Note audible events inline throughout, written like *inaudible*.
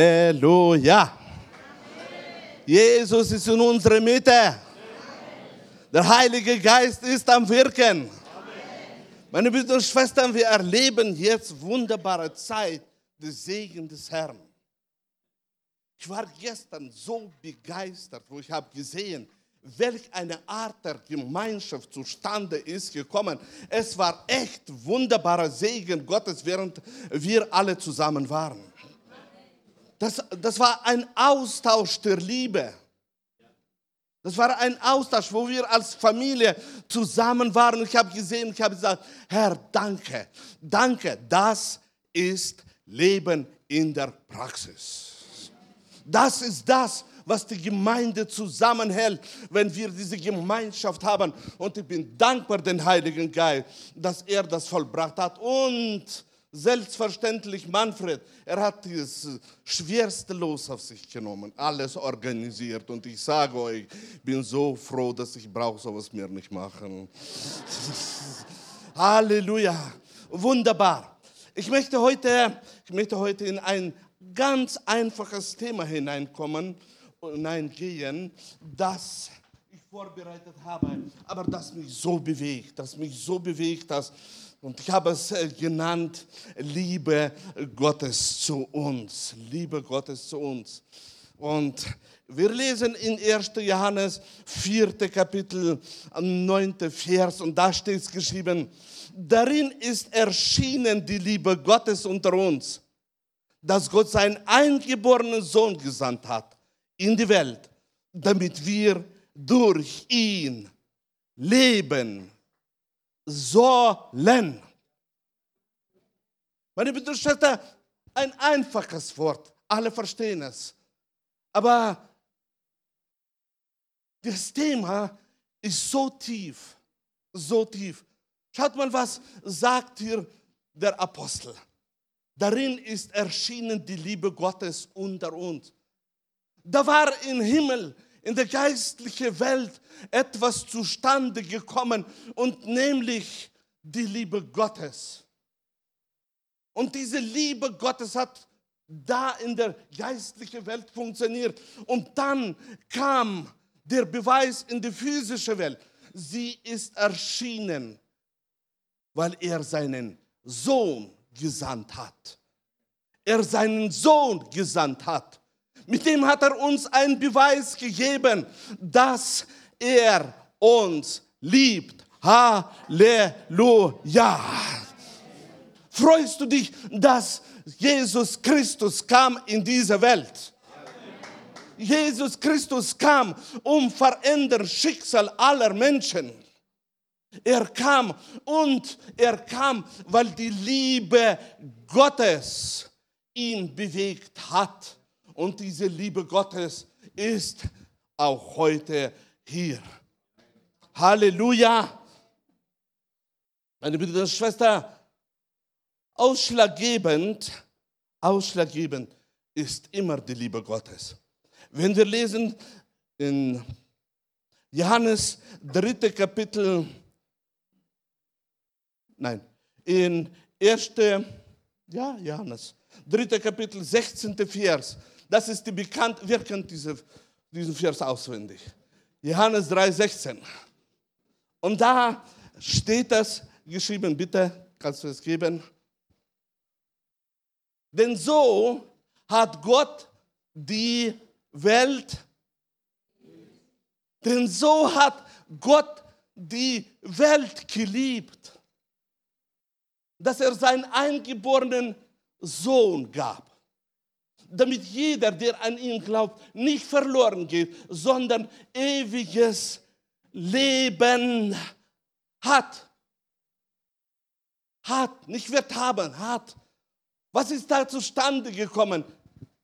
Halleluja. Jesus ist in unserer Mitte. Der Heilige Geist ist am Wirken. Meine Brüder und Schwestern, wir erleben jetzt wunderbare Zeit des Segen des Herrn. Ich war gestern so begeistert, wo ich habe gesehen, welch eine Art der Gemeinschaft zustande ist gekommen. Es war echt wunderbarer Segen Gottes, während wir alle zusammen waren. Das, das war ein Austausch der Liebe. Das war ein Austausch, wo wir als Familie zusammen waren. Ich habe gesehen, ich habe gesagt, Herr, danke, danke, das ist Leben in der Praxis. Das ist das, was die Gemeinde zusammenhält, wenn wir diese Gemeinschaft haben. Und ich bin dankbar dem Heiligen Geist, dass er das vollbracht hat. Und selbstverständlich Manfred, er hat das schwerste Los auf sich genommen, alles organisiert. Und ich sage euch, ich bin so froh, dass ich brauche sowas mehr nicht machen. *laughs* Halleluja, wunderbar. Ich möchte heute, ich möchte heute in ein ganz einfaches Thema hineinkommen, hineingehen, das ich vorbereitet habe, aber das mich so bewegt, das mich so bewegt, dass und ich habe es äh, genannt, Liebe Gottes zu uns. Liebe Gottes zu uns. Und wir lesen in 1. Johannes 4. Kapitel 9. Vers und da steht es geschrieben, darin ist erschienen die Liebe Gottes unter uns, dass Gott seinen eingeborenen Sohn gesandt hat in die Welt, damit wir durch ihn leben sollen. Meine Brüder ein einfaches Wort, alle verstehen es. Aber das Thema ist so tief, so tief. Schaut mal, was sagt hier der Apostel. Darin ist erschienen die Liebe Gottes unter uns. Da war im Himmel in der geistlichen Welt etwas zustande gekommen und nämlich die Liebe Gottes. Und diese Liebe Gottes hat da in der geistlichen Welt funktioniert. Und dann kam der Beweis in die physische Welt. Sie ist erschienen, weil er seinen Sohn gesandt hat. Er seinen Sohn gesandt hat. Mit dem hat er uns einen Beweis gegeben, dass er uns liebt. Halleluja. Freust du dich, dass Jesus Christus kam in diese Welt? Jesus Christus kam, um verändern Schicksal aller Menschen. Er kam und er kam, weil die Liebe Gottes ihn bewegt hat. Und diese Liebe Gottes ist auch heute hier. Halleluja. Meine Brüder und Schwestern, ausschlaggebend, ausschlaggebend ist immer die Liebe Gottes. Wenn wir lesen in Johannes dritte Kapitel, nein, in erste, ja, Johannes, dritte Kapitel, 16. Vers, das ist die bekannt, wer kennt diese, diesen Vers auswendig? Johannes 3,16. Und da steht das geschrieben, bitte kannst du es geben. Denn so hat Gott die Welt, denn so hat Gott die Welt geliebt, dass er seinen eingeborenen Sohn gab damit jeder, der an ihn glaubt, nicht verloren geht, sondern ewiges Leben hat. Hat, nicht wird haben, hat. Was ist da zustande gekommen?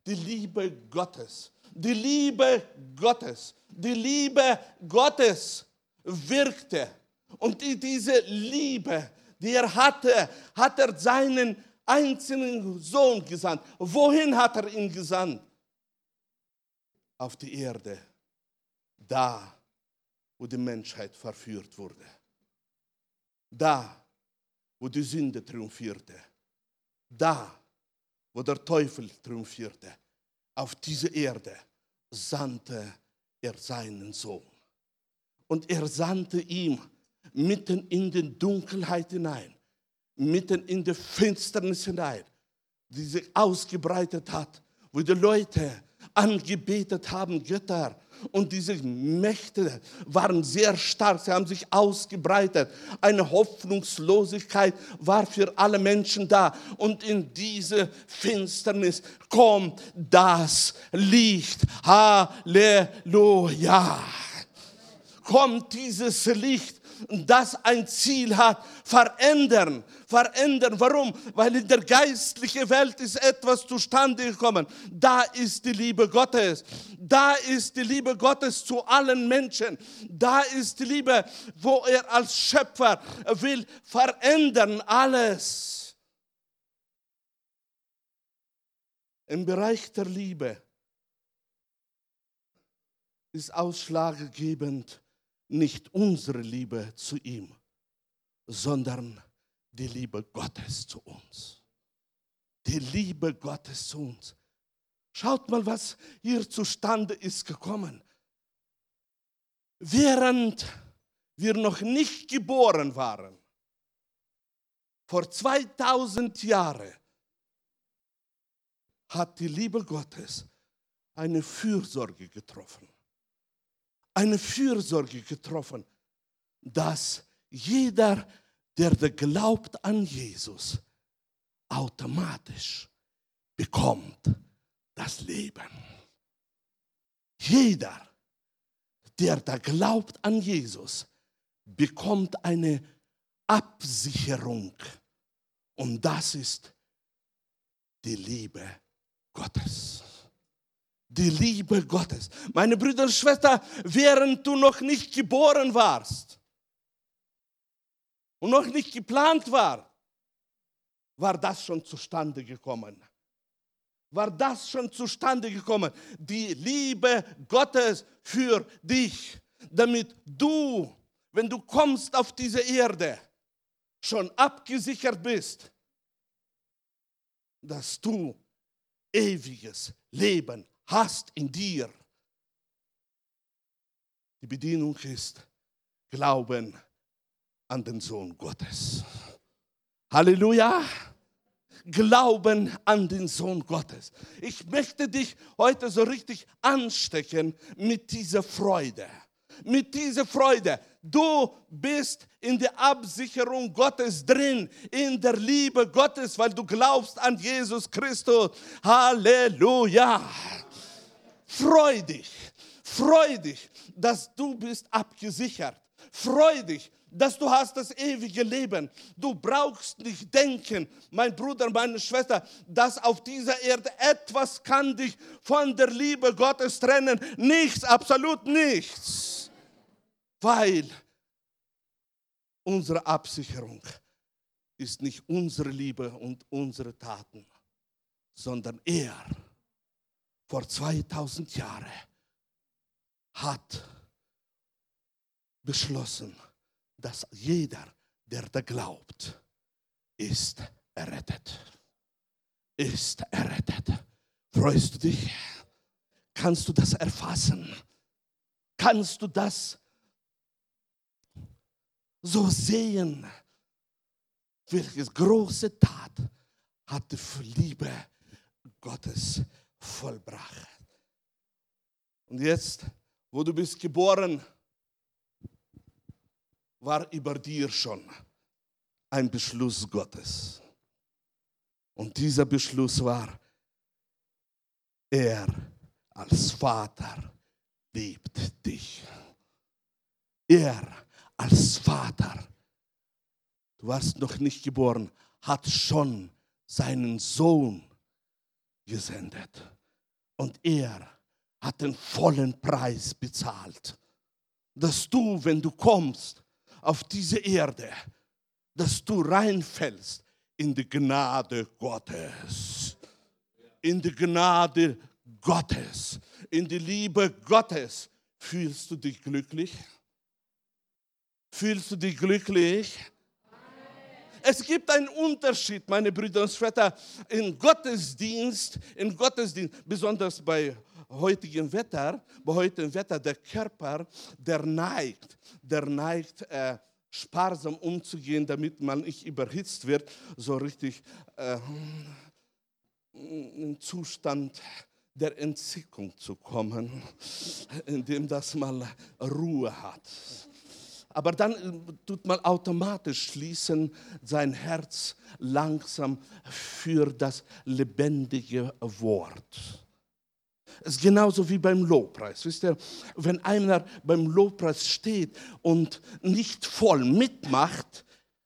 Die Liebe Gottes. Die Liebe Gottes. Die Liebe Gottes wirkte. Und diese Liebe, die er hatte, hat er seinen einzigen Sohn gesandt. Wohin hat er ihn gesandt? Auf die Erde, da, wo die Menschheit verführt wurde. Da, wo die Sünde triumphierte. Da, wo der Teufel triumphierte. auf diese Erde sandte er seinen Sohn. Und er sandte ihm mitten in die Dunkelheit hinein, mitten in die Finsternis hinein, die sich ausgebreitet hat, wo die Leute angebetet haben, Götter. Und diese Mächte waren sehr stark, sie haben sich ausgebreitet. Eine Hoffnungslosigkeit war für alle Menschen da. Und in diese Finsternis kommt das Licht. Halleluja. Kommt dieses Licht das ein Ziel hat, verändern, verändern. Warum? Weil in der geistlichen Welt ist etwas zustande gekommen. Da ist die Liebe Gottes. Da ist die Liebe Gottes zu allen Menschen. Da ist die Liebe, wo er als Schöpfer will verändern alles. Im Bereich der Liebe ist ausschlaggebend nicht unsere Liebe zu ihm, sondern die Liebe Gottes zu uns. Die Liebe Gottes zu uns. Schaut mal, was hier zustande ist gekommen. Während wir noch nicht geboren waren, vor 2000 Jahren, hat die Liebe Gottes eine Fürsorge getroffen eine Fürsorge getroffen, dass jeder, der glaubt an Jesus, automatisch bekommt das Leben. Jeder, der da glaubt an Jesus, bekommt eine Absicherung. Und das ist die Liebe Gottes die Liebe Gottes. Meine Brüder und Schwestern, während du noch nicht geboren warst und noch nicht geplant war, war das schon zustande gekommen. War das schon zustande gekommen? Die Liebe Gottes für dich, damit du, wenn du kommst auf diese Erde, schon abgesichert bist, dass du ewiges Leben hast in dir. Die Bedienung ist Glauben an den Sohn Gottes. Halleluja. Glauben an den Sohn Gottes. Ich möchte dich heute so richtig anstecken mit dieser Freude. Mit dieser Freude. Du bist in der Absicherung Gottes drin, in der Liebe Gottes, weil du glaubst an Jesus Christus. Halleluja. Freu dich, freu dich, dass du bist abgesichert. Freu dich, dass du hast das ewige Leben. Du brauchst nicht denken, mein Bruder, meine Schwester, dass auf dieser Erde etwas kann dich von der Liebe Gottes trennen. Nichts, absolut nichts. Weil unsere Absicherung ist nicht unsere Liebe und unsere Taten, sondern er vor 2000 Jahren hat beschlossen, dass jeder, der da glaubt, ist errettet. Ist errettet. Freust du dich? Kannst du das erfassen? Kannst du das so sehen? Welches große Tat hatte für Liebe Gottes vollbracht. Und jetzt, wo du bist geboren, war über dir schon ein Beschluss Gottes. Und dieser Beschluss war, er als Vater liebt dich. Er als Vater, du warst noch nicht geboren, hat schon seinen Sohn gesendet. Und er hat den vollen Preis bezahlt, dass du, wenn du kommst auf diese Erde, dass du reinfällst in die Gnade Gottes. In die Gnade Gottes, in die Liebe Gottes. Fühlst du dich glücklich? Fühlst du dich glücklich? Es gibt einen Unterschied, meine Brüder und Schwestern, in Gottesdienst, in Gottesdienst, besonders bei heutigem Wetter, bei heutigem Wetter, der Körper, der neigt, der neigt, äh, sparsam umzugehen, damit man nicht überhitzt wird, so richtig äh, in Zustand der Entzückung zu kommen, indem das mal Ruhe hat. Aber dann äh, tut man automatisch schließen sein Herz langsam für das lebendige Wort. Es ist genauso wie beim Lobpreis. Wisst ihr, wenn einer beim Lobpreis steht und nicht voll mitmacht,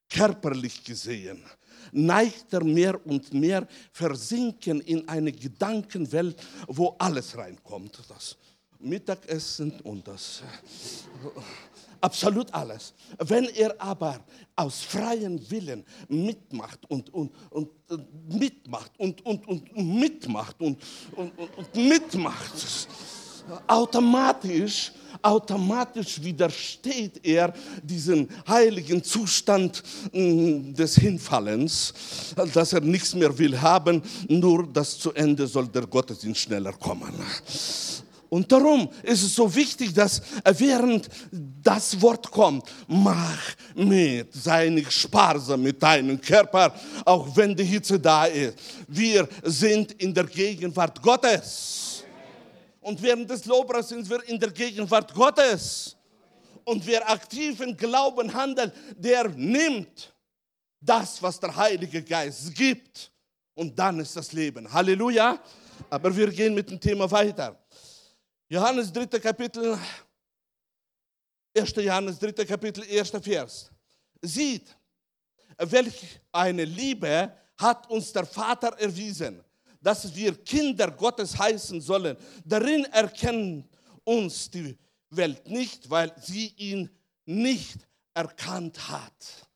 körperlich gesehen, neigt er mehr und mehr versinken in eine Gedankenwelt, wo alles reinkommt. Das Mittagessen und das absolut alles. Wenn er aber aus freiem Willen mitmacht und, und, und, mitmacht und, und, und, mitmacht und, und, und, mitmacht, automatisch, automatisch widersteht er diesem heiligen Zustand mm, des Hinfallens, dass er nichts mehr will haben, nur das zu Ende soll der Gottesdienst schneller kommen. Und darum ist es so wichtig, dass während das Wort kommt, mach mit, sei nicht sparsam mit deinem Körper, auch wenn die Hitze da ist. Wir sind in der Gegenwart Gottes. Und während des Lobpreises sind wir in der Gegenwart Gottes. Und wer aktiv im Glauben handelt, der nimmt das, was der Heilige Geist gibt. Und dann ist das Leben. Halleluja. Aber wir gehen mit dem Thema weiter. Johannes 3. Kapitel, 1. Johannes 3. Kapitel, 1. Vers. Sieht, welch eine Liebe hat uns der Vater erwiesen, dass wir Kinder Gottes heißen sollen. Darin erkennen uns die Welt nicht, weil sie ihn nicht erkannt hat.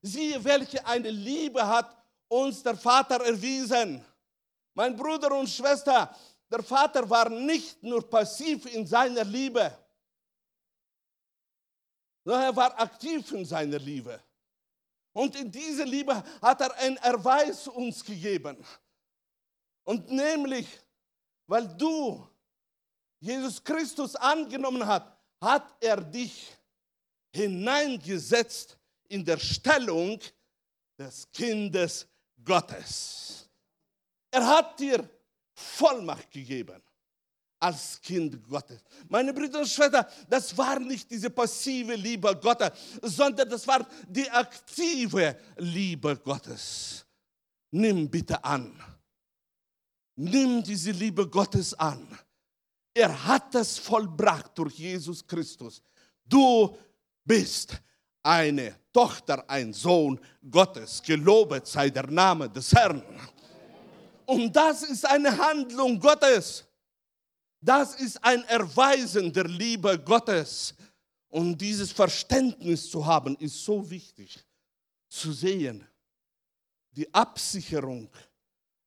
Siehe, welche eine Liebe hat uns der Vater erwiesen. Mein Bruder und Schwester, der Vater war nicht nur passiv in seiner Liebe, sondern er war aktiv in seiner Liebe. Und in dieser Liebe hat er einen Erweis uns gegeben. Und nämlich, weil du Jesus Christus angenommen hast, hat er dich hineingesetzt in der Stellung des Kindes Gottes. Er hat dir Vollmacht gegeben als Kind Gottes. Meine Brüder und Schwestern, das war nicht diese passive Liebe Gottes, sondern das war die aktive Liebe Gottes. Nimm bitte an. Nimm diese Liebe Gottes an. Er hat es vollbracht durch Jesus Christus. Du bist eine Tochter, ein Sohn Gottes. Gelobet sei der Name des Herrn. Und das ist eine Handlung Gottes. Das ist ein Erweisen der Liebe Gottes. Und dieses Verständnis zu haben, ist so wichtig. Zu sehen, die Absicherung,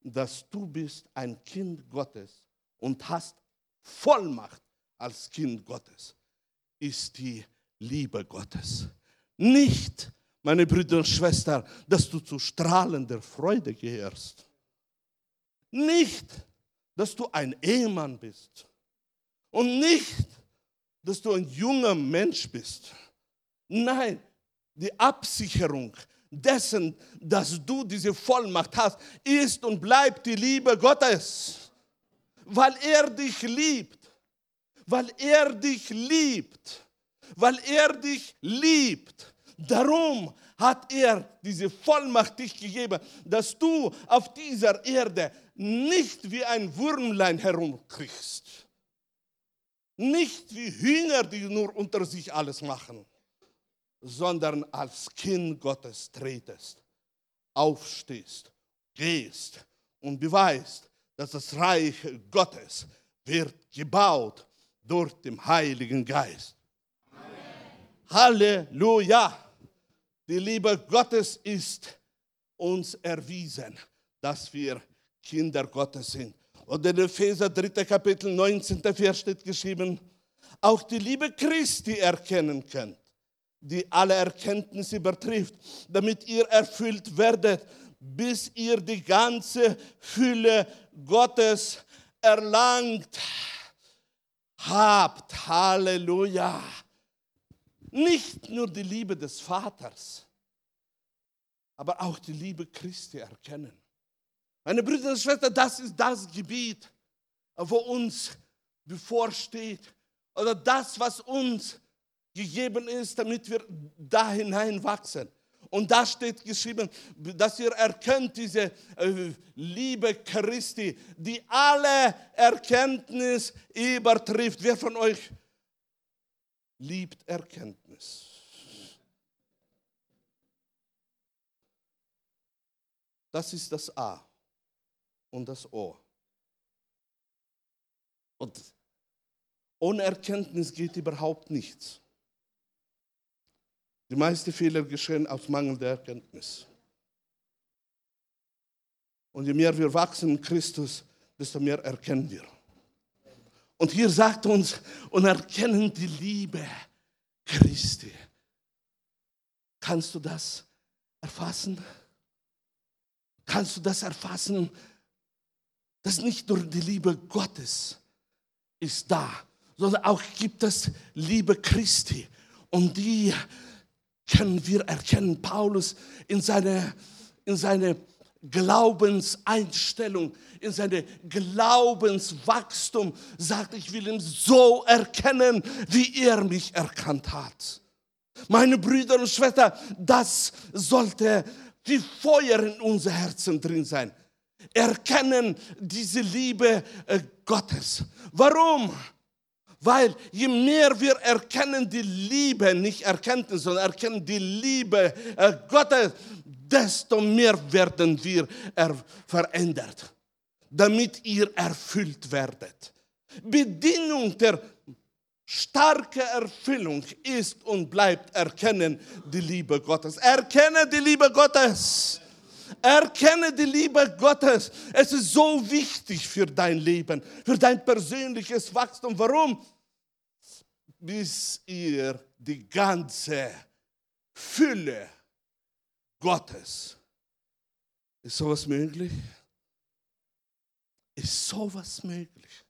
dass du bist ein Kind Gottes und hast Vollmacht als Kind Gottes, ist die Liebe Gottes. Nicht, meine Brüder und Schwestern, dass du zu strahlender Freude gehörst nicht, dass du ein Ehemann bist und nicht, dass du ein junger Mensch bist. Nein, die Absicherung dessen, dass du diese Vollmacht hast, ist und bleibt die Liebe Gottes, weil er dich liebt, weil er dich liebt, weil er dich liebt. Darum hat er diese Vollmacht dich gegeben, dass du auf dieser Erde nicht wie ein Wurmlein herumkriegst. Nicht wie Hühner, die nur unter sich alles machen, sondern als Kind Gottes tretest, aufstehst, gehst und beweist, dass das Reich Gottes wird gebaut durch den Heiligen Geist. Amen. Halleluja! Die Liebe Gottes ist uns erwiesen, dass wir Kinder Gottes sind. Und in Epheser 3. Kapitel 19. Vers steht geschrieben, auch die Liebe Christi erkennen könnt, die alle Erkenntnis übertrifft, damit ihr erfüllt werdet, bis ihr die ganze Fülle Gottes erlangt habt. Halleluja. Nicht nur die Liebe des Vaters, aber auch die Liebe Christi erkennen. Meine Brüder und Schwestern, das ist das Gebiet, wo uns bevorsteht. Oder das, was uns gegeben ist, damit wir da hineinwachsen. Und da steht geschrieben, dass ihr erkennt diese äh, Liebe Christi, die alle Erkenntnis übertrifft. Wer von euch liebt Erkenntnis? Das ist das A und das O. Und ohne Erkenntnis geht überhaupt nichts. Die meisten Fehler geschehen aus mangelnder Erkenntnis. Und je mehr wir wachsen in Christus, desto mehr erkennen wir. Und hier sagt uns, und erkennen die Liebe Christi. Kannst du das erfassen? Kannst du das erfassen? Dass nicht nur die Liebe Gottes ist da, sondern auch gibt es Liebe Christi. Und die können wir erkennen. Paulus in seine, in seine Glaubenseinstellung, in seine Glaubenswachstum sagt, ich will ihn so erkennen, wie er mich erkannt hat. Meine Brüder und Schwestern, das sollte wie Feuer in unser Herzen drin sein. Erkennen diese Liebe äh, Gottes. Warum? Weil je mehr wir erkennen die Liebe, nicht Erkenntnis, sondern erkennen die Liebe äh, Gottes, desto mehr werden wir verändert, damit ihr erfüllt werdet. Bedingung der starke Erfüllung ist und bleibt erkennen die Liebe Gottes. Erkenne die Liebe Gottes. Erkenne die Liebe Gottes. Es ist so wichtig für dein Leben, für dein persönliches Wachstum. Warum? Bis ihr die ganze Fülle Gottes. Ist sowas möglich? Ist sowas möglich?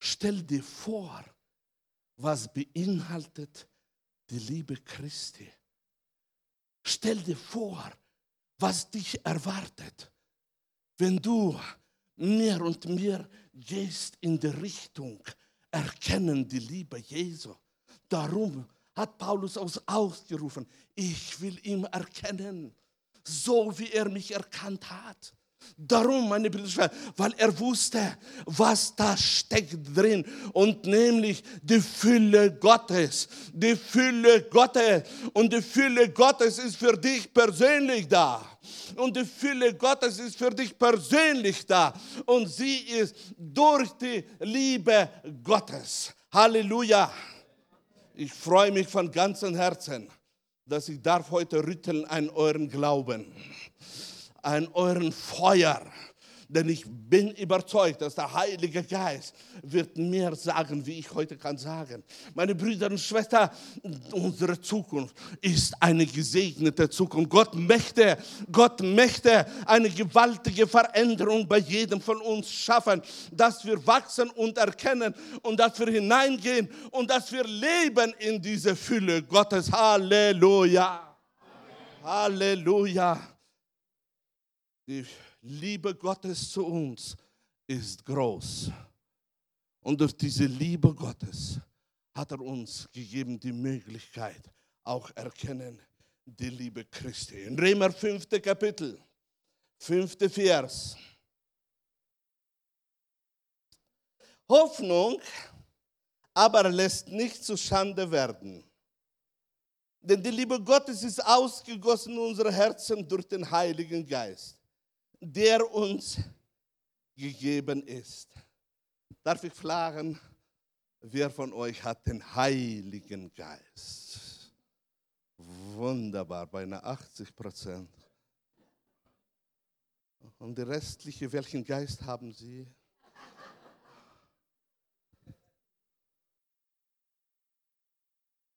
Stell dir vor, was beinhaltet die Liebe Christi. Stell dir vor, was dich erwartet, wenn du mehr und mehr gehst in die Richtung, erkennen die Liebe Jesu. Darum hat Paulus ausgerufen, ich will ihn erkennen, so wie er mich erkannt hat. Darum, meine Brüder, weil er wusste, was da steckt drin. Und nämlich die Fülle Gottes, die Fülle Gottes. Und die Fülle Gottes ist für dich persönlich da. Und die Fülle Gottes ist für dich persönlich da. Und sie ist durch die Liebe Gottes. Halleluja. Ich freue mich von ganzem Herzen, dass ich darf heute rütteln an euren Glauben an euren Feuer. Denn ich bin überzeugt, dass der Heilige Geist wird mehr sagen, wie ich heute kann sagen. Meine Brüder und Schwestern, unsere Zukunft ist eine gesegnete Zukunft. Gott möchte, Gott möchte eine gewaltige Veränderung bei jedem von uns schaffen, dass wir wachsen und erkennen und dass wir hineingehen und dass wir leben in diese Fülle Gottes. Halleluja. Amen. Halleluja. Die Liebe Gottes zu uns ist groß. Und durch diese Liebe Gottes hat er uns gegeben die Möglichkeit, auch erkennen die Liebe Christi. In Römer 5. Kapitel, 5. Vers. Hoffnung aber lässt nicht zu Schande werden. Denn die Liebe Gottes ist ausgegossen in unsere Herzen durch den Heiligen Geist der uns gegeben ist. Darf ich fragen, wer von euch hat den Heiligen Geist? Wunderbar, beinahe 80 Prozent. Und die restliche, welchen Geist haben sie?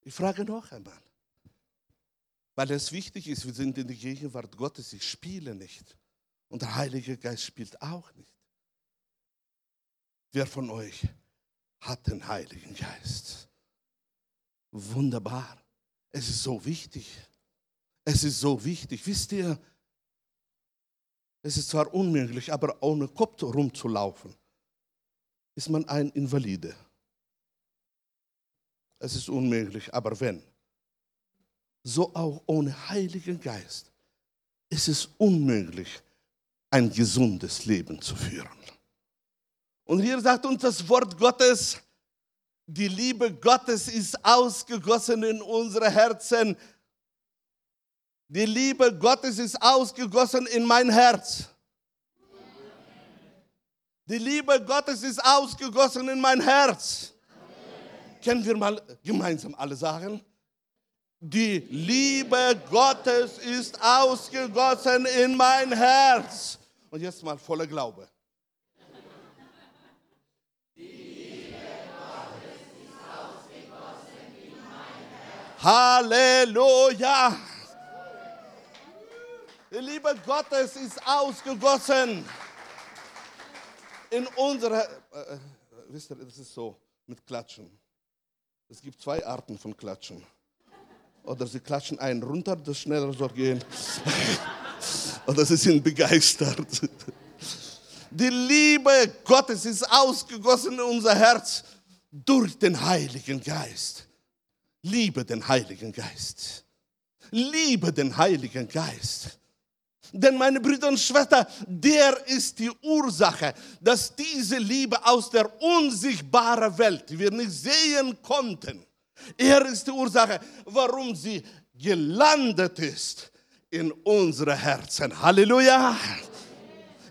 Ich frage noch einmal, Weil es wichtig ist, wir sind in der Gegenwart Gottes, ich spiele nicht. Und der Heilige Geist spielt auch nicht. Wer von euch hat den Heiligen Geist? Wunderbar. Es ist so wichtig. Es ist so wichtig. Wisst ihr, es ist zwar unmöglich, aber ohne Kopf rumzulaufen, ist man ein Invalide. Es ist unmöglich, aber wenn, so auch ohne Heiligen Geist, ist es unmöglich, ein gesundes Leben zu führen. Und hier sagt uns das Wort Gottes, die Liebe Gottes ist ausgegossen in unsere Herzen. Die Liebe Gottes ist ausgegossen in mein Herz. Die Liebe Gottes ist ausgegossen in mein Herz. Können wir mal gemeinsam alle sagen? Die Liebe Gottes ist ausgegossen in mein Herz. Und jetzt mal voller Glaube. Halleluja. Die Liebe Gottes ist ausgegossen in unsere. Äh, äh, wisst ihr, das ist so mit Klatschen. Es gibt zwei Arten von Klatschen. Oder sie klatschen einen runter, das schneller soll gehen. *laughs* Oder sie sind begeistert. Die Liebe Gottes ist ausgegossen in unser Herz durch den Heiligen Geist. Liebe den Heiligen Geist. Liebe den Heiligen Geist. Denn meine Brüder und Schwestern, der ist die Ursache, dass diese Liebe aus der unsichtbaren Welt, die wir nicht sehen konnten, er ist die Ursache, warum sie gelandet ist in unsere Herzen. Halleluja!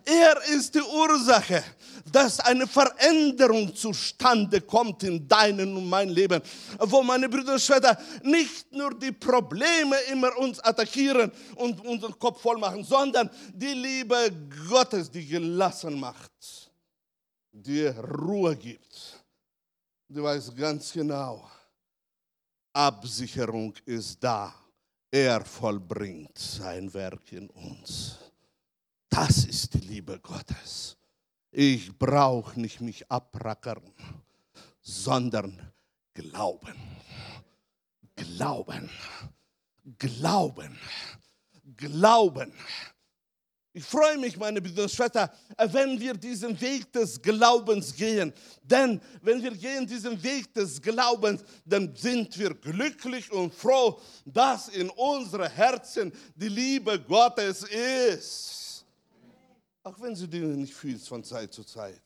Er ist die Ursache, dass eine Veränderung zustande kommt in deinem und mein Leben, wo meine Brüder und Schwestern nicht nur die Probleme immer uns attackieren und unseren Kopf voll machen, sondern die Liebe Gottes, die gelassen macht, die Ruhe gibt. Du weißt ganz genau, Absicherung ist da. Er vollbringt sein Werk in uns. Das ist die Liebe Gottes. Ich brauche nicht mich abrackern, sondern glauben. Glauben. Glauben. Glauben. Ich freue mich, meine Brüder und Schwestern, wenn wir diesen Weg des Glaubens gehen. Denn wenn wir gehen diesen Weg des Glaubens, dann sind wir glücklich und froh, dass in unseren Herzen die Liebe Gottes ist. Auch wenn du Dinge nicht fühlst von Zeit zu Zeit.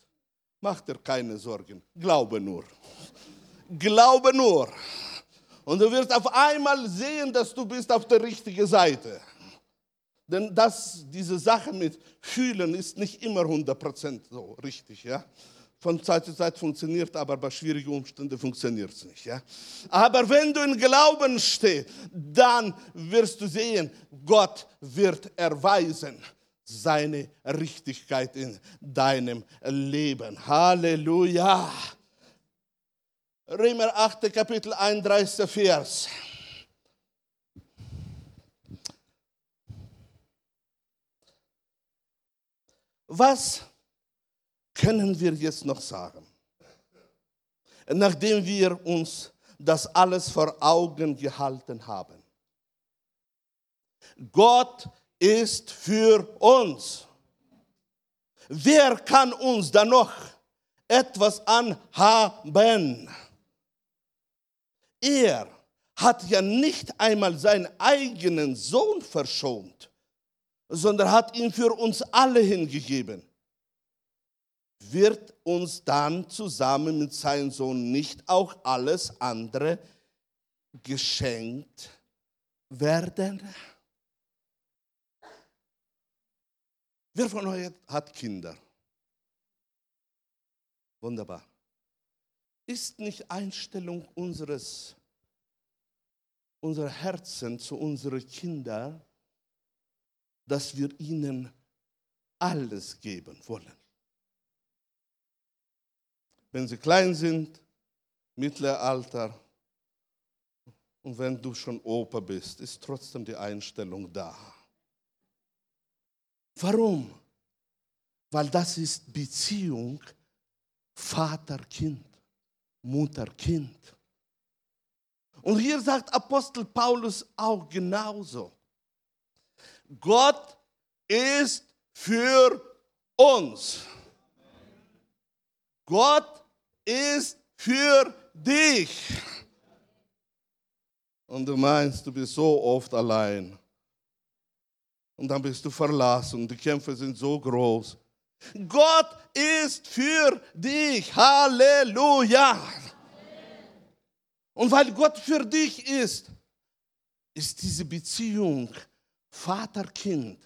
Mach dir keine Sorgen. Glaube nur. Glaube nur. Und du wirst auf einmal sehen, dass du bist auf der richtigen Seite. Denn das, diese Sache mit Fühlen ist nicht immer 100% so richtig. Ja? Von Zeit zu Zeit funktioniert, aber bei schwierigen Umständen funktioniert es nicht. Ja? Aber wenn du in Glauben stehst, dann wirst du sehen, Gott wird erweisen, seine Richtigkeit in deinem Leben. Halleluja. Römer 8, Kapitel 31, Vers. Was können wir jetzt noch sagen? Nachdem wir uns das alles vor Augen gehalten haben. Gott ist für uns. Wer kann uns da noch etwas anhaben? Er hat ja nicht einmal seinen eigenen Sohn verschont, sondern hat ihn für uns alle hingegeben. Wird uns dann zusammen mit seinem Sohn nicht auch alles andere geschenkt werden? Wer von euch hat Kinder? Wunderbar. Ist nicht Einstellung unseres, unserer Herzen zu unseren Kindern, dass wir ihnen alles geben wollen? Wenn sie klein sind, mittlerer Alter Und wenn du schon Opa bist, ist trotzdem die Einstellung da. Warum? Weil das ist Beziehung Vater-Kind, Mutter-Kind. Und hier sagt Apostel Paulus auch genauso. Gott ist für uns. Gott ist für dich. Und du meinst, du bist so oft allein. Und dann bist du verlassen. Die Kämpfe sind so groß. Gott ist für dich. Halleluja. Und weil Gott für dich ist, ist diese Beziehung Vater-Kind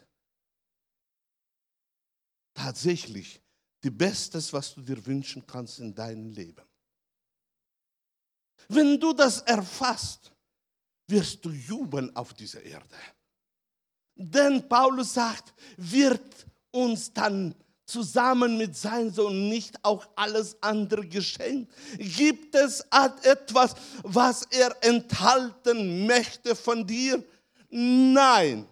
tatsächlich die Bestes, was du dir wünschen kannst in deinem Leben. Wenn du das erfasst, wirst du jubeln auf dieser Erde. Denn Paulus sagt, wird uns dann zusammen mit seinem Sohn nicht auch alles andere geschenkt? Gibt es etwas, was er enthalten möchte von dir? Nein.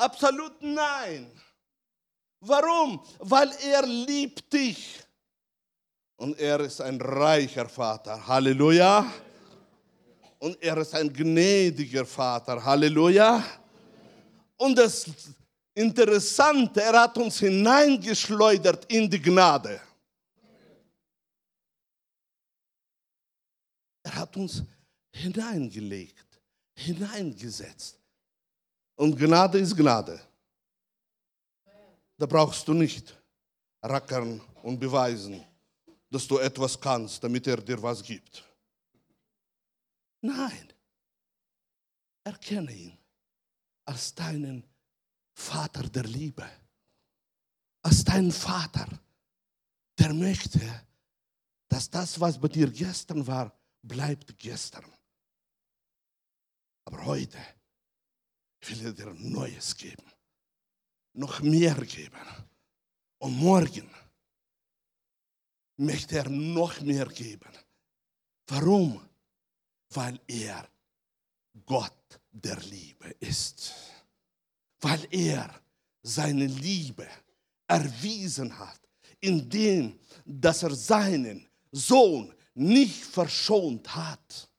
Absolut nein. Warum? Weil er liebt dich. Und er ist ein reicher Vater. Halleluja. Und er ist ein gnädiger Vater. Halleluja. Und das Interessante, er hat uns hineingeschleudert in die Gnade. Er hat uns hineingelegt, hineingesetzt. Und Gnade ist Gnade. Da brauchst du nicht rackern und beweisen, dass du etwas kannst, damit er dir was gibt. Nein, erkenne ihn als deinen Vater der Liebe, als deinen Vater, der möchte, dass das, was bei dir gestern war, bleibt gestern. Aber heute will er dir Neues geben, noch mehr geben. Und morgen möchte er noch mehr geben. Warum? Weil er Gott der Liebe ist. Weil er seine Liebe erwiesen hat, indem dass er seinen Sohn nicht verschont hat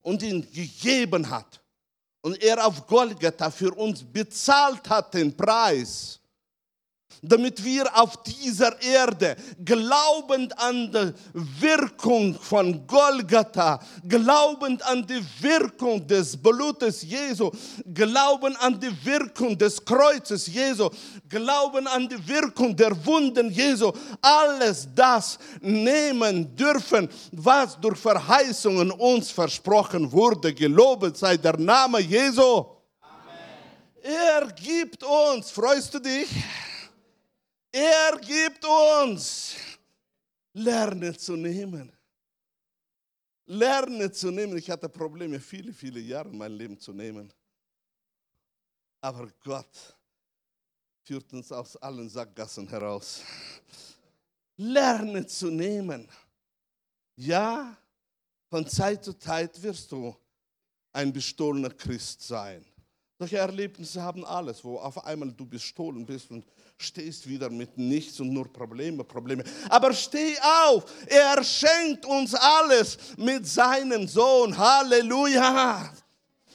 und ihn gegeben hat und er auf Golgatha für uns bezahlt hat den Preis damit wir auf dieser Erde glaubend an die Wirkung von Golgatha, glaubend an die Wirkung des Blutes Jesu, glauben an die Wirkung des Kreuzes Jesu, glauben an die Wirkung der Wunden Jesu, alles das nehmen dürfen, was durch Verheißungen uns versprochen wurde. Gelobet sei der Name Jesu. Amen. Er gibt uns, freust du dich? Er gibt uns. Lerne zu nehmen. Lerne zu nehmen. Ich hatte Probleme, viele, viele Jahre mein Leben zu nehmen. Aber Gott führt uns aus allen Sackgassen heraus. Lerne zu nehmen. Ja, von Zeit zu Zeit wirst du ein bestohlener Christ sein. Solche Erlebnisse haben alles, wo auf einmal du bestohlen bist und stehst wieder mit nichts und nur Probleme, Probleme. Aber steh auf, er schenkt uns alles mit seinem Sohn. Halleluja.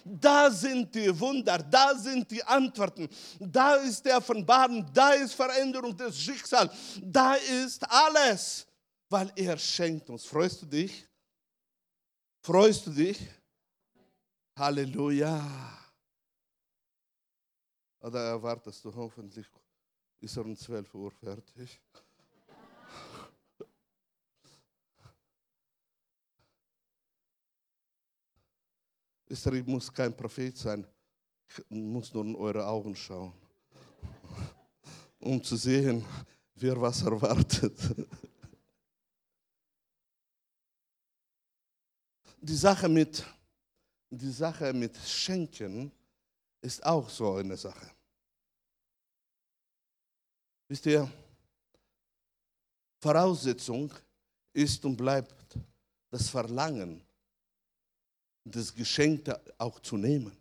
Da sind die Wunder, da sind die Antworten, da ist der Offenbarung, da ist Veränderung des Schicksals, da ist alles, weil er schenkt uns. Freust du dich? Freust du dich? Halleluja. Oder erwartest du hoffentlich ist er um 12 Uhr fertig. Ich muss kein Prophet sein, ich muss nur in eure Augen schauen, um zu sehen, wer was erwartet. Die Sache mit, die Sache mit Schenken ist auch so eine Sache. Wisst ihr, Voraussetzung ist und bleibt das Verlangen das Geschenkte auch zu nehmen.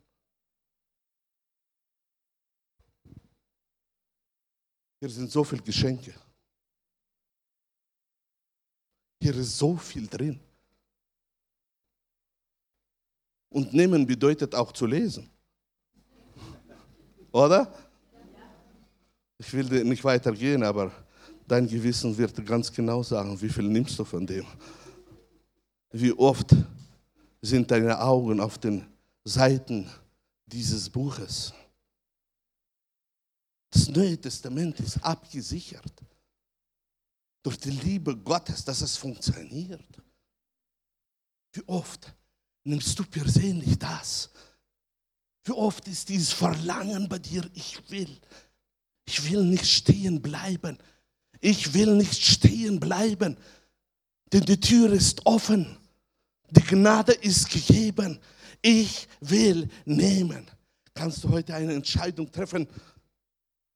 Hier sind so viele Geschenke. Hier ist so viel drin. Und nehmen bedeutet auch zu lesen. Oder? Ich will nicht weitergehen, aber dein Gewissen wird ganz genau sagen, wie viel nimmst du von dem. Wie oft sind deine Augen auf den Seiten dieses Buches. Das Neue Testament ist abgesichert durch die Liebe Gottes, dass es funktioniert. Wie oft nimmst du persönlich das? Wie oft ist dieses Verlangen bei dir, ich will, ich will nicht stehen bleiben. Ich will nicht stehen bleiben, denn die Tür ist offen. Die Gnade ist gegeben. Ich will nehmen. Kannst du heute eine Entscheidung treffen?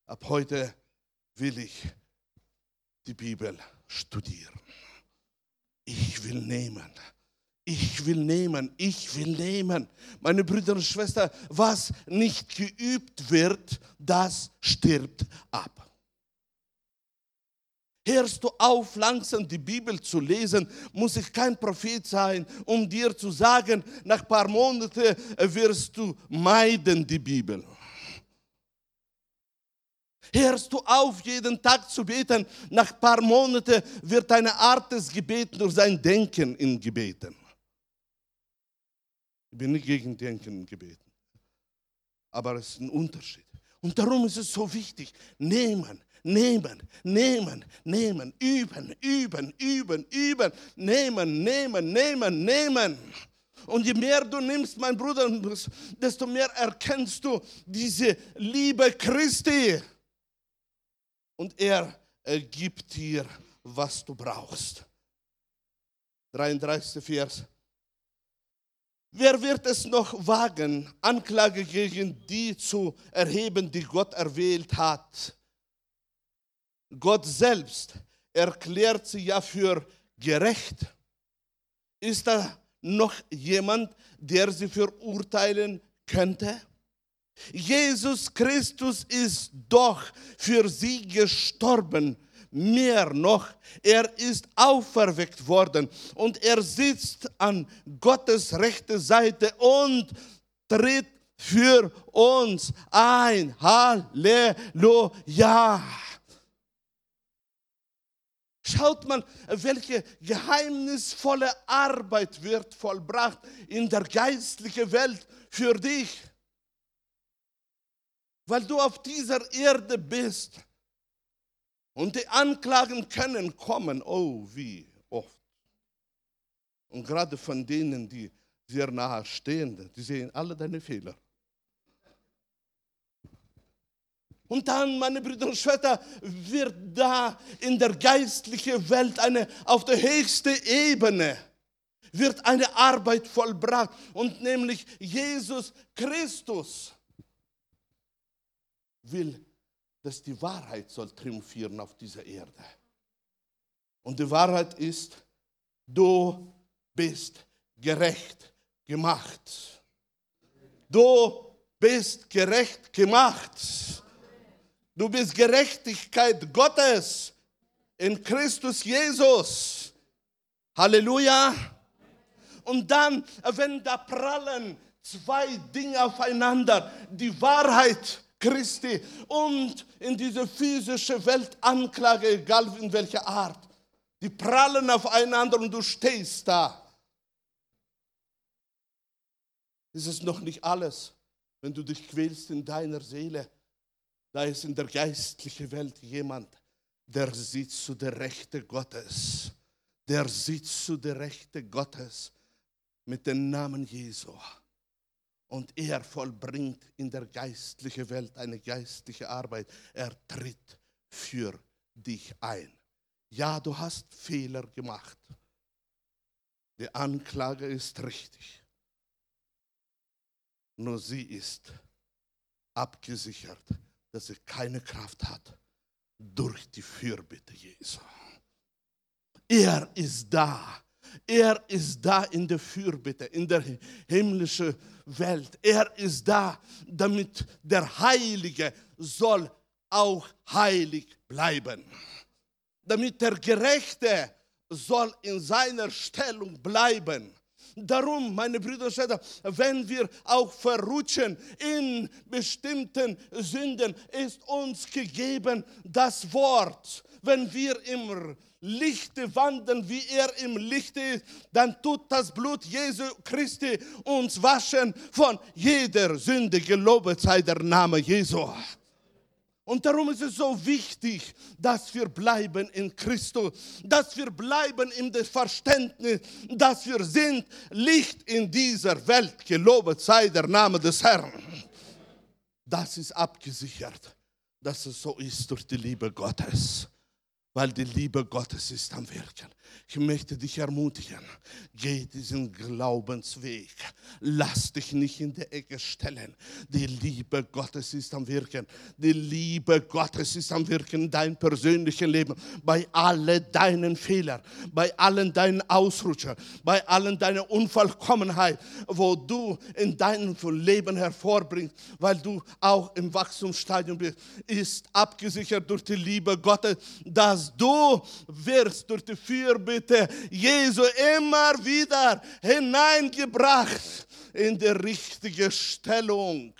Ab heute will ich die Bibel studieren. Ich will nehmen. Ich will nehmen, ich will nehmen. Meine Brüder und Schwestern, was nicht geübt wird, das stirbt ab. Hörst du auf, langsam die Bibel zu lesen, muss ich kein Prophet sein, um dir zu sagen, nach ein paar Monaten wirst du meiden die Bibel. Hörst du auf, jeden Tag zu beten, nach ein paar Monaten wird deine Art des Gebets durch sein Denken in Gebeten. Bin nicht gegen Denken Gebeten, aber es ist ein Unterschied. Und darum ist es so wichtig, nehmen, nehmen, nehmen, nehmen, üben, üben, üben, üben, nehmen, nehmen, nehmen, nehmen. Und je mehr du nimmst, mein Bruder, desto mehr erkennst du diese Liebe Christi. Und er gibt dir, was du brauchst. 33. Vers. Wer wird es noch wagen, Anklage gegen die zu erheben, die Gott erwählt hat? Gott selbst erklärt sie ja für gerecht. Ist da noch jemand, der sie verurteilen könnte? Jesus Christus ist doch für sie gestorben. Mehr noch, er ist auferweckt worden und er sitzt an Gottes rechte Seite und tritt für uns ein. Halleluja. Schaut man, welche geheimnisvolle Arbeit wird vollbracht in der geistlichen Welt für dich. Weil du auf dieser Erde bist. Und die Anklagen können kommen, oh wie oft. Und gerade von denen, die sehr nahe stehen, die sehen alle deine Fehler. Und dann, meine Brüder und Schwestern, wird da in der geistlichen Welt eine, auf der höchsten Ebene, wird eine Arbeit vollbracht. Und nämlich Jesus Christus will, dass die Wahrheit soll triumphieren auf dieser Erde. Und die Wahrheit ist, du bist gerecht gemacht. Du bist gerecht gemacht. Du bist Gerechtigkeit Gottes in Christus Jesus. Halleluja. Und dann, wenn da prallen zwei Dinge aufeinander, die Wahrheit Christi und in diese physische Welt Anklage, egal in welcher Art, die prallen aufeinander und du stehst da. ist es noch nicht alles, wenn du dich quälst in deiner Seele da ist in der geistlichen Welt jemand, der sitzt zu der Rechte Gottes. Der sitzt zu der Rechte Gottes mit dem Namen Jesu. Und er vollbringt in der geistlichen Welt eine geistliche Arbeit. Er tritt für dich ein. Ja, du hast Fehler gemacht. Die Anklage ist richtig. Nur sie ist abgesichert dass er keine Kraft hat durch die Fürbitte Jesu. Er ist da Er ist da in der Fürbitte, in der himmlischen Welt. Er ist da, damit der Heilige soll auch heilig bleiben. Damit der Gerechte soll in seiner Stellung bleiben. Darum, meine Brüder und Schwestern, wenn wir auch verrutschen in bestimmten Sünden, ist uns gegeben das Wort. Wenn wir im Lichte wandeln, wie er im Lichte ist, dann tut das Blut Jesu Christi uns waschen von jeder Sünde. Gelobet sei der Name Jesu. Und darum ist es so wichtig, dass wir bleiben in Christus, dass wir bleiben im Verständnis, dass wir sind Licht in dieser Welt. Gelobet sei der Name des Herrn. Das ist abgesichert, dass es so ist durch die Liebe Gottes weil die Liebe Gottes ist am Wirken. Ich möchte dich ermutigen, geh diesen Glaubensweg. Lass dich nicht in der Ecke stellen. Die Liebe Gottes ist am Wirken. Die Liebe Gottes ist am Wirken in deinem persönlichen Leben. Bei allen deinen Fehlern, bei allen deinen Ausrutschern, bei allen deiner Unvollkommenheit, wo du in deinem Leben hervorbringst, weil du auch im Wachstumsstadium bist, ist abgesichert durch die Liebe Gottes, dass du wirst durch die Fürbitte Fürbitte Jesu immer wieder hineingebracht in die richtige Stellung.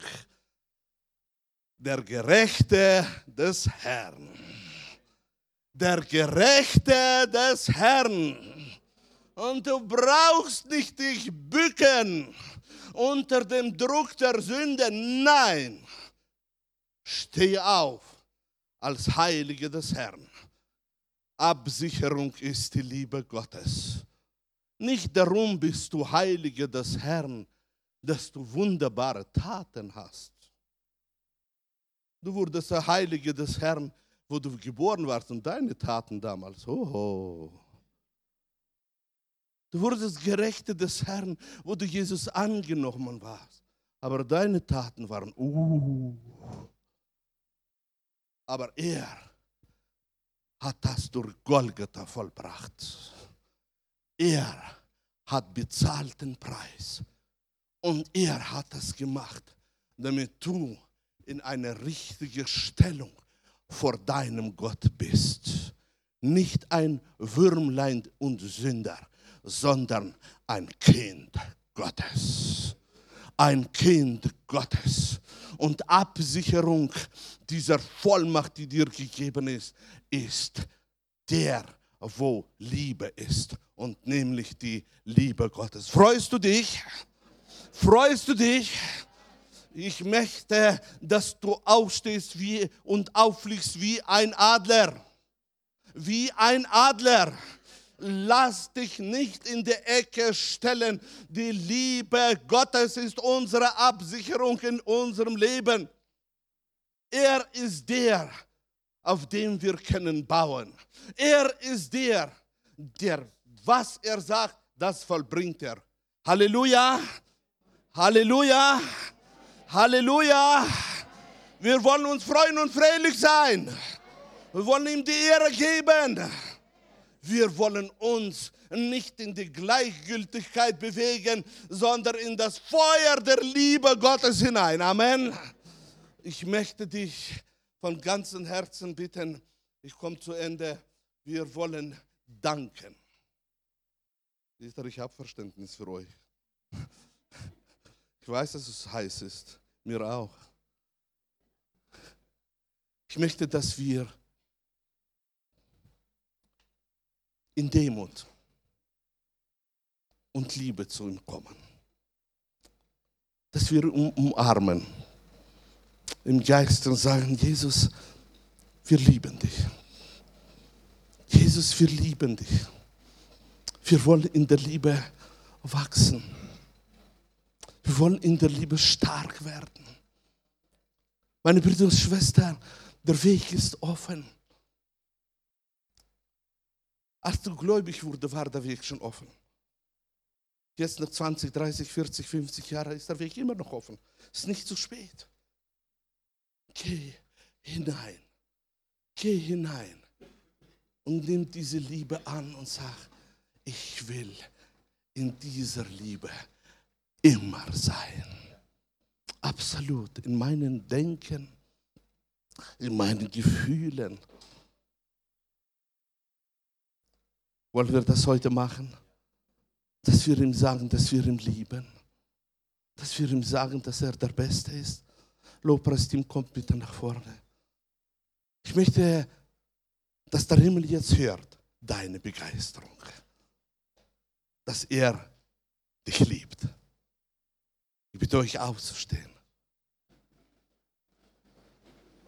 Der Gerechte des Herrn. Der Gerechte des Herrn. Und du brauchst nicht dich bücken unter dem Druck der Sünde. Nein, steh auf als Heilige des Herrn. Absicherung ist die Liebe Gottes. Nicht darum bist du Heilige des Herrn, dass du wunderbare Taten hast. Du wurdest der Heilige des Herrn, wo du geboren warst und deine Taten damals. Oh. Du wurdest Gerechte des Herrn, wo du Jesus angenommen warst. Aber deine Taten waren, uh. Aber er hat das durch Golgatha vollbracht. Er hat bezahlten Preis und er hat das gemacht, damit du in eine richtige Stellung vor deinem Gott bist. Nicht ein Würmlein und Sünder, sondern ein Kind Gottes. Ein Kind Gottes. Und Absicherung dieser Vollmacht, die dir gegeben ist, ist der, wo Liebe ist und nämlich die Liebe Gottes. Freust du dich? Freust du dich? Ich möchte, dass du aufstehst wie, und auffliegst wie ein Adler. Wie ein Adler. Lass dich nicht in die Ecke stellen. Die Liebe Gottes ist unsere Absicherung in unserem Leben. Er ist der, auf dem wir können bauen. Er ist der, der, was er sagt, das vollbringt er. Halleluja, Halleluja, Halleluja. Wir wollen uns freuen und fröhlich sein. Wir wollen ihm die Ehre geben. Wir wollen uns nicht in die Gleichgültigkeit bewegen, sondern in das Feuer der Liebe Gottes hinein. Amen. Ich möchte dich von ganzem Herzen bitten, ich komme zu Ende, wir wollen danken. Ich habe Verständnis für euch. Ich weiß, dass es heiß ist, mir auch. Ich möchte, dass wir in Demut und Liebe zu ihm kommen. Dass wir umarmen im Geist und sagen, Jesus, wir lieben dich. Jesus, wir lieben dich. Wir wollen in der Liebe wachsen. Wir wollen in der Liebe stark werden. Meine Brüder und Schwestern, der Weg ist offen. Als du gläubig wurde, war der Weg schon offen. Jetzt nach 20, 30, 40, 50 Jahren ist der Weg immer noch offen. Es ist nicht zu spät. Geh hinein. Geh hinein und nimm diese Liebe an und sag, ich will in dieser Liebe immer sein. Absolut, in meinen Denken, in meinen Gefühlen. Wollen wir das heute machen? Dass wir ihm sagen, dass wir ihn lieben. Dass wir ihm sagen, dass er der Beste ist. Lobpreisteam kommt bitte nach vorne. Ich möchte, dass der Himmel jetzt hört, deine Begeisterung. Dass er dich liebt. Ich bitte euch aufzustehen.